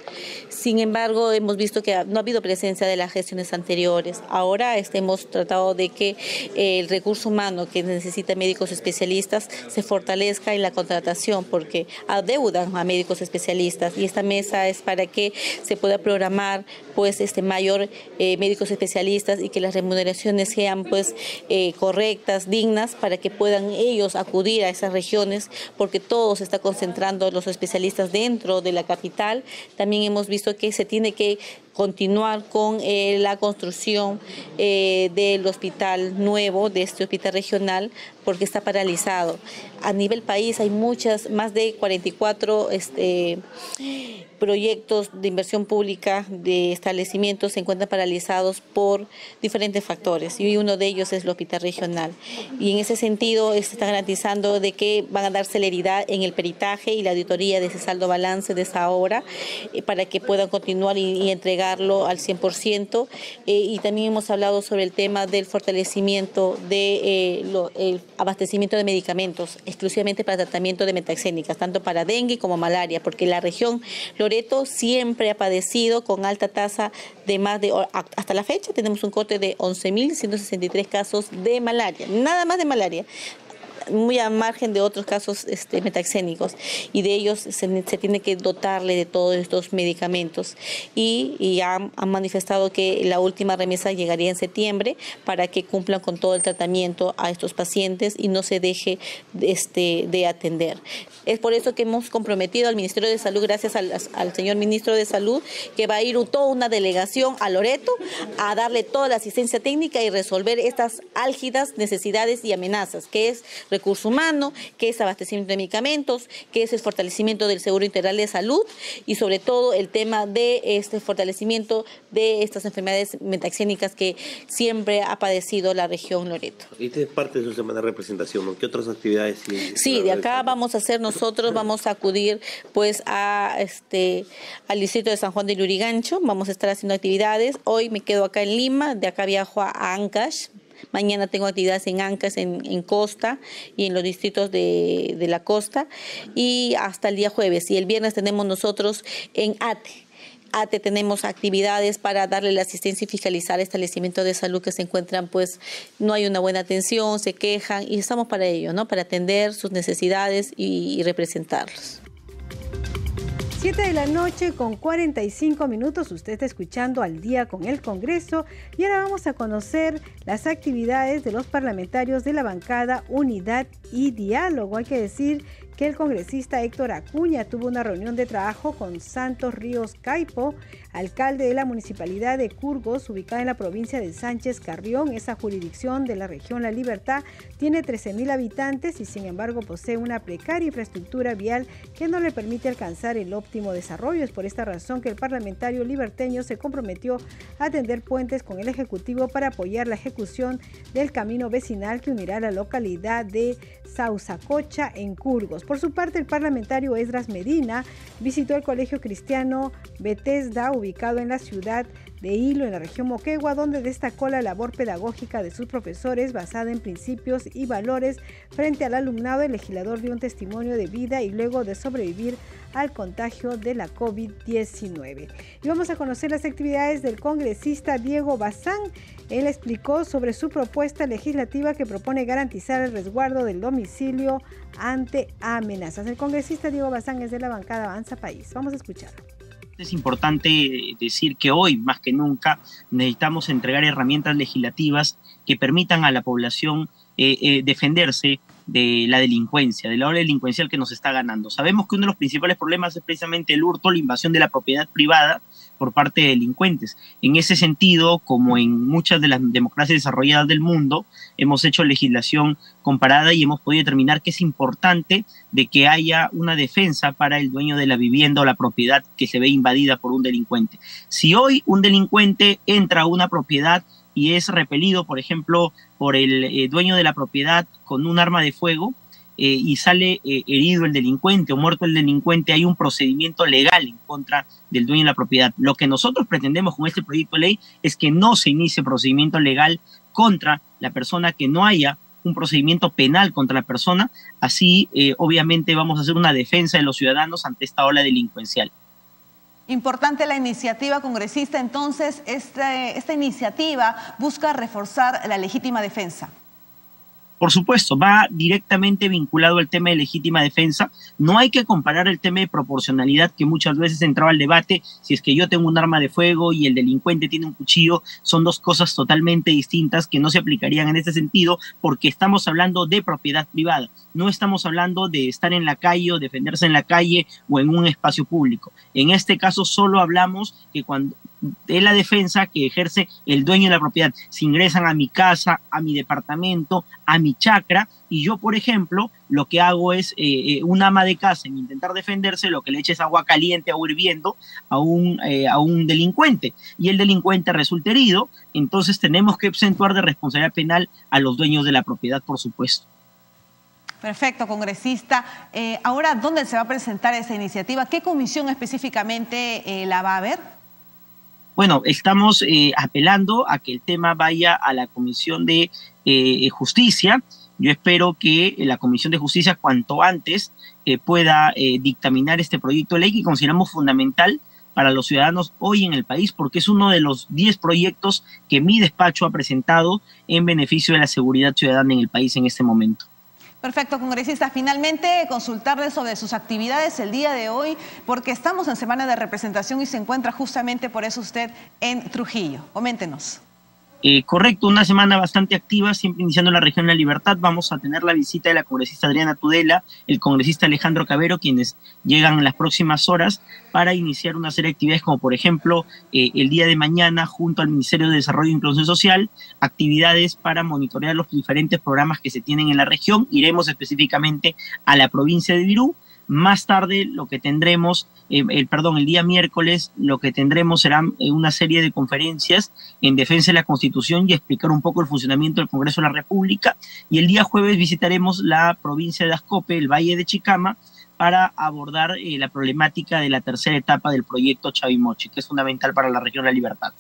Sin embargo, hemos visto que no ha habido presencia de las gestiones anteriores. Ahora este, hemos tratado de que eh, el recurso humano que necesita médicos especialistas se fortalezca en la contratación porque adeudan a médicos especialistas y esta mesa es para que se pueda programar pues este mayor eh, médicos especialistas y que las remuneraciones sean pues eh, correctas, dignas para que puedan ellos acudir a esas regiones porque todo se está concentrando los especialistas dentro de la capital. También hemos visto que se tiene que continuar con eh, la construcción eh, del hospital nuevo, de este hospital regional, porque está paralizado. A nivel país hay muchas, más de 44 este, proyectos de inversión pública de establecimientos se encuentran paralizados por diferentes factores y uno de ellos es el hospital regional. Y en ese sentido se está garantizando de que van a dar celeridad en el peritaje y la auditoría de ese saldo balance de esa obra eh, para que puedan continuar y entregar al 100% eh, y también hemos hablado sobre el tema del fortalecimiento del de, eh, abastecimiento de medicamentos exclusivamente para tratamiento de metaxénicas, tanto para dengue como malaria, porque la región Siempre ha padecido con alta tasa de más de, hasta la fecha tenemos un corte de 11.163 casos de malaria, nada más de malaria muy a margen de otros casos este, metaxénicos y de ellos se, tiene que dotarle de todos estos medicamentos y, y han, manifestado que la última remesa llegaría en septiembre para que cumplan con todo el tratamiento a estos pacientes y no se deje este, de atender. Es por eso que hemos comprometido al Ministerio de Salud, gracias al, al señor Ministro de Salud, que va a ir toda una delegación a Loreto a darle toda la asistencia técnica y resolver estas álgidas necesidades y amenazas, que es recurso humano, qué es abastecimiento de medicamentos, qué es el fortalecimiento del seguro integral de salud y sobre todo el tema de este fortalecimiento de estas enfermedades metaxénicas que siempre ha padecido la región Loreto. Y es parte de su semana de representación, ¿qué otras actividades? Sí, de acá vamos a hacer nosotros, vamos a acudir pues a este al distrito de San Juan de Lurigancho, vamos a estar haciendo actividades. Hoy me quedo acá en Lima, de acá viajo a Ancash, Mañana tengo actividades en Ancas, en, Costa y en los distritos de, de, la costa. Y hasta el día jueves. Y el viernes tenemos nosotros en ATE. ATE tenemos actividades para darle la asistencia y fiscalizar establecimientos de salud que se encuentran, pues no hay una buena atención, se quejan y estamos para ello, ¿no? Para atender sus necesidades y representarlos. 7 de la noche con 45 minutos, usted está escuchando al día con el Congreso y ahora vamos a conocer las actividades de los parlamentarios de la bancada Unidad y Diálogo. Hay que decir que el congresista Héctor Acuña tuvo una reunión de trabajo con Santos Ríos Caipo, alcalde de la municipalidad de Curgos, ubicada en la provincia de Sánchez Carrión. Esa jurisdicción de la región La Libertad tiene 13.000 habitantes y sin embargo posee una precaria infraestructura vial que no le permite alcanzar el óptimo desarrollo. Es por esta razón que el parlamentario liberteño se comprometió a tender puentes con el Ejecutivo para apoyar la ejecución del camino vecinal que unirá la localidad de Sausacocha en Curgos. Por su parte, el parlamentario Esdras Medina visitó el Colegio Cristiano Bethesda, ubicado en la ciudad de Hilo, en la región Moquegua, donde destacó la labor pedagógica de sus profesores basada en principios y valores frente al alumnado. El legislador dio un testimonio de vida y luego de sobrevivir al contagio de la COVID-19. Y vamos a conocer las actividades del congresista Diego Bazán. Él explicó sobre su propuesta legislativa que propone garantizar el resguardo del domicilio ante amenazas. El congresista Diego Bazán es de la bancada Avanza País. Vamos a escucharlo. Es importante decir que hoy, más que nunca, necesitamos entregar herramientas legislativas que permitan a la población eh, eh, defenderse de la delincuencia, de la hora delincuencial que nos está ganando. Sabemos que uno de los principales problemas es precisamente el hurto, la invasión de la propiedad privada por parte de delincuentes. En ese sentido, como en muchas de las democracias desarrolladas del mundo, hemos hecho legislación comparada y hemos podido determinar que es importante de que haya una defensa para el dueño de la vivienda o la propiedad que se ve invadida por un delincuente. Si hoy un delincuente entra a una propiedad y es repelido, por ejemplo, por el eh, dueño de la propiedad con un arma de fuego eh, y sale eh, herido el delincuente o muerto el delincuente, hay un procedimiento legal en contra del dueño de la propiedad. Lo que nosotros pretendemos con este proyecto de ley es que no se inicie procedimiento legal contra la persona, que no haya un procedimiento penal contra la persona. Así, obviamente, vamos a hacer una defensa de los ciudadanos ante esta ola delincuencial. Importante la iniciativa congresista, entonces esta, esta iniciativa busca reforzar la legítima defensa. Por supuesto, va directamente vinculado al tema de legítima defensa. No hay que comparar el tema de proporcionalidad que muchas veces entraba al debate. Si es que yo tengo un arma de fuego y el delincuente tiene un cuchillo, son dos cosas totalmente distintas que no se aplicarían en este sentido porque estamos hablando de propiedad privada. No estamos hablando de estar en la calle o defenderse en la calle o en un espacio público. En este caso solo hablamos que cuando de la defensa que ejerce el dueño de la propiedad. Si ingresan a mi casa, a mi departamento, a mi chacra, y yo, por ejemplo, lo que hago es eh, eh, un ama de casa en intentar defenderse, lo que le echa es agua caliente o hirviendo a un, eh, a un delincuente, y el delincuente resulta herido, entonces tenemos que acentuar de responsabilidad penal a los dueños de la propiedad, por supuesto. Perfecto, congresista. ahora, ¿dónde se va a presentar esa iniciativa? ¿Qué comisión específicamente la va a haber? Bueno, estamos eh, apelando a que el tema vaya a la Comisión de eh, Justicia. Yo espero que la Comisión de Justicia cuanto antes eh, pueda dictaminar este proyecto de ley que consideramos fundamental para los ciudadanos hoy en el país, porque es uno de los 10 proyectos que mi despacho ha presentado en beneficio de la seguridad ciudadana en el país en este momento. Perfecto, congresista. Finalmente, consultarle sobre sus actividades el día de hoy, porque estamos en semana de representación y se encuentra justamente por eso usted en Trujillo. Coméntenos. Eh, correcto, una semana bastante activa, siempre iniciando la región la libertad. Vamos a tener la visita de la congresista Adriana Tudela, el congresista Alejandro Cabero, quienes llegan en las próximas horas para iniciar una serie de actividades como por ejemplo eh, el día de mañana junto al Ministerio de Desarrollo e Inclusión Social, actividades para monitorear los diferentes programas que se tienen en la región. Iremos específicamente a la provincia de Virú más tarde lo que tendremos, eh, el, perdón, el día miércoles lo que tendremos será eh, una serie de conferencias en defensa de la Constitución y explicar un poco el funcionamiento del Congreso de la República. Y el día jueves visitaremos la provincia de Ascope, el Valle de Chicama, para abordar eh, la problemática de la tercera etapa del proyecto Chavimochi, que es fundamental para la región de la libertad.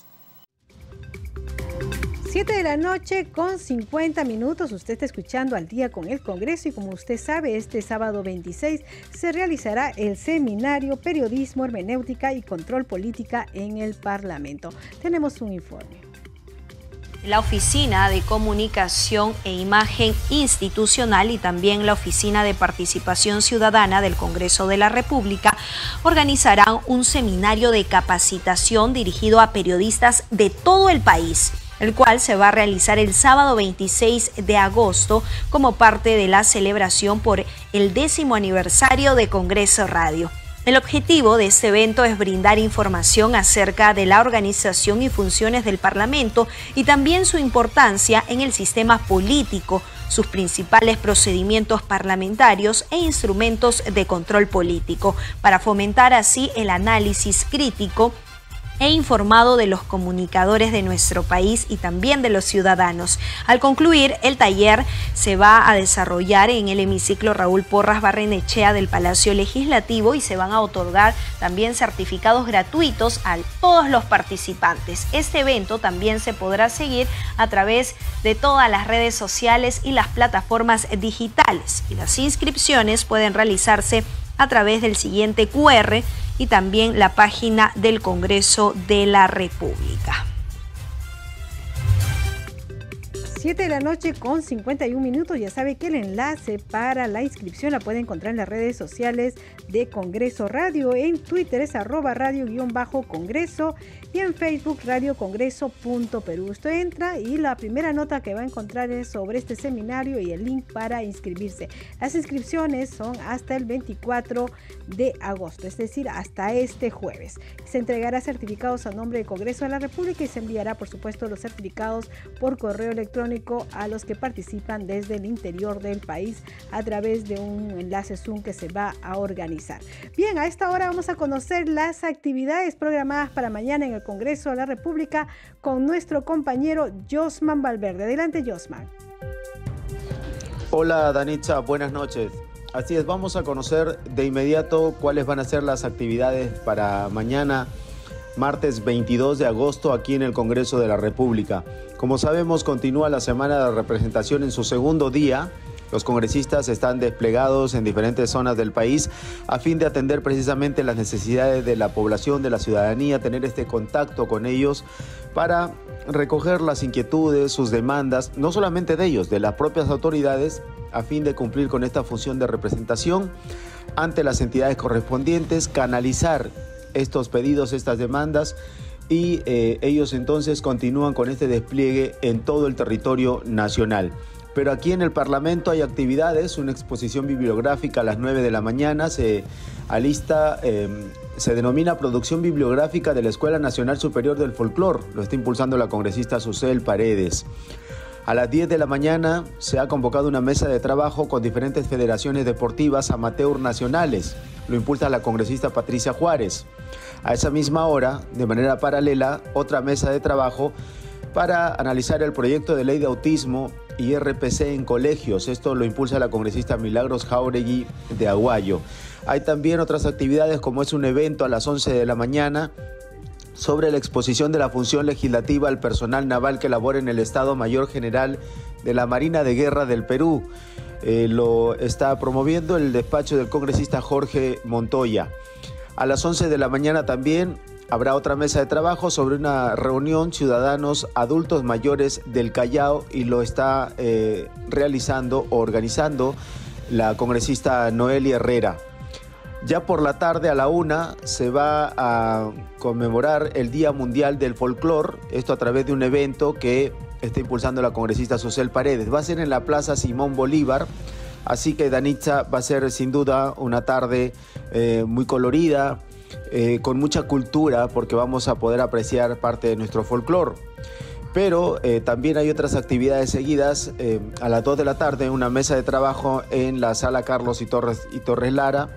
7 de la noche con 50 minutos. Usted está escuchando al día con el Congreso y como usted sabe, este sábado 26 se realizará el seminario Periodismo, Hermenéutica y Control Política en el Parlamento. Tenemos un informe. La Oficina de Comunicación e Imagen Institucional y también la Oficina de Participación Ciudadana del Congreso de la República organizarán un seminario de capacitación dirigido a periodistas de todo el país el cual se va a realizar el sábado 26 de agosto como parte de la celebración por el décimo aniversario de Congreso Radio. El objetivo de este evento es brindar información acerca de la organización y funciones del Parlamento y también su importancia en el sistema político, sus principales procedimientos parlamentarios e instrumentos de control político, para fomentar así el análisis crítico e informado de los comunicadores de nuestro país y también de los ciudadanos. Al concluir, el taller se va a desarrollar en el hemiciclo Raúl Porras Barrenechea del Palacio Legislativo y se van a otorgar también certificados gratuitos a todos los participantes. Este evento también se podrá seguir a través de todas las redes sociales y las plataformas digitales y las inscripciones pueden realizarse a través del siguiente QR y también la página del Congreso de la República. 7 de la noche con 51 minutos. Ya sabe que el enlace para la inscripción la puede encontrar en las redes sociales de Congreso Radio. En Twitter es arroba radio-congreso y en Facebook Radio Congreso Perú. Usted entra y la primera nota que va a encontrar es sobre este seminario y el link para inscribirse. Las inscripciones son hasta el 24 de agosto, es decir, hasta este jueves. Se entregará certificados a nombre del Congreso de la República y se enviará, por supuesto, los certificados por correo electrónico a los que participan desde el interior del país a través de un enlace Zoom que se va a organizar. Bien, a esta hora vamos a conocer las actividades programadas para mañana en el Congreso de la República con nuestro compañero Josman Valverde. Adelante, Josman. Hola, Danitza, buenas noches. Así es, vamos a conocer de inmediato cuáles van a ser las actividades para mañana, martes 22 de agosto, aquí en el Congreso de la República. Como sabemos, continúa la semana de representación en su segundo día los congresistas están desplegados en diferentes zonas del país a fin de atender precisamente las necesidades de la población, de la ciudadanía, tener este contacto con ellos para recoger las inquietudes, sus demandas, no solamente de ellos, de las propias autoridades, a fin de cumplir con esta función de representación ante las entidades correspondientes, canalizar estos pedidos, estas demandas y eh, ellos entonces continúan con este despliegue en todo el territorio nacional. Pero aquí en el Parlamento hay actividades, una exposición bibliográfica a las 9 de la mañana, se alista, em, se denomina Producción Bibliográfica de la Escuela Nacional Superior del Folclor, lo está impulsando la congresista Susel Paredes. A las 10 de la mañana se ha convocado una mesa de trabajo con diferentes federaciones deportivas amateur nacionales. Lo impulsa la congresista Patricia Juárez. A esa misma hora, de manera paralela, otra mesa de trabajo para analizar el proyecto de ley de autismo y RPC en colegios. Esto lo impulsa la congresista Milagros Jauregui de Aguayo. Hay también otras actividades como es un evento a las 11 de la mañana sobre la exposición de la función legislativa al personal naval que labora en el Estado Mayor General de la Marina de Guerra del Perú. Eh, lo está promoviendo el despacho del congresista Jorge Montoya. A las 11 de la mañana también Habrá otra mesa de trabajo sobre una reunión ciudadanos adultos mayores del Callao y lo está eh, realizando o organizando la congresista Noelia Herrera. Ya por la tarde a la una se va a conmemorar el Día Mundial del Folclor, esto a través de un evento que está impulsando la congresista Social Paredes. Va a ser en la Plaza Simón Bolívar, así que Danitza va a ser sin duda una tarde eh, muy colorida, eh, con mucha cultura, porque vamos a poder apreciar parte de nuestro folclor. Pero eh, también hay otras actividades seguidas. a las 2 de la tarde, una mesa de trabajo en la sala Carlos y Torres, y Torres Lara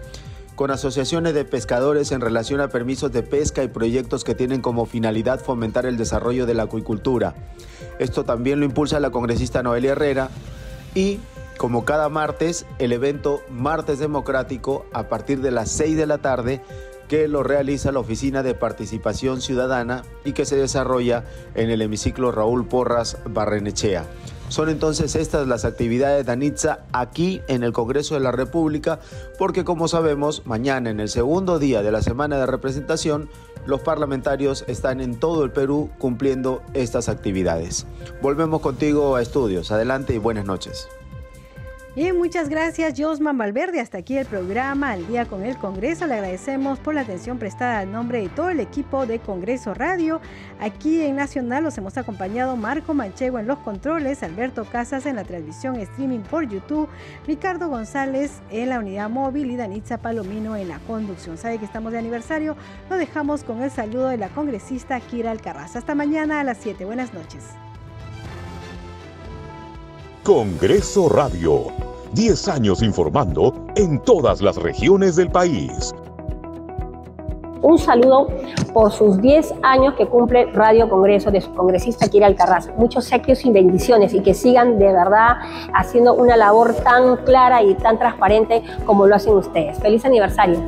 con asociaciones de pescadores en relación a permisos de pesca y proyectos que tienen como finalidad fomentar el desarrollo de la acuicultura. Esto también lo impulsa la congresista Noelia Herrera y como cada martes, el evento Martes Democrático a partir de las 6 de la tarde que lo realiza la Oficina de Participación Ciudadana y que se desarrolla en el hemiciclo Raúl Porras Barrenechea. Son entonces estas las actividades de Anitza aquí en el Congreso de la República, porque como sabemos, mañana en el segundo día de la semana de representación, los parlamentarios están en todo el Perú cumpliendo estas actividades. Volvemos contigo a estudios. Adelante y buenas noches. Bien, muchas gracias Josman Valverde. Hasta aquí el programa Al día con el Congreso. Le agradecemos por la atención prestada en nombre de todo el equipo de Congreso Radio. Aquí en Nacional los hemos acompañado Marco Manchego en los controles, Alberto Casas en la transmisión streaming por YouTube, Ricardo González en la unidad móvil y Danitza Palomino en la conducción. Sabe que estamos de aniversario. Lo dejamos con el saludo de la congresista Kira Alcarraz. Hasta mañana a las 7. Buenas noches. Congreso Radio. 10 años informando en todas las regiones del país. Un saludo por sus 10 años que cumple Radio Congreso de su congresista Kira Alcarraz. Muchos éxitos y bendiciones y que sigan de verdad haciendo una labor tan clara y tan transparente como lo hacen ustedes. Feliz aniversario.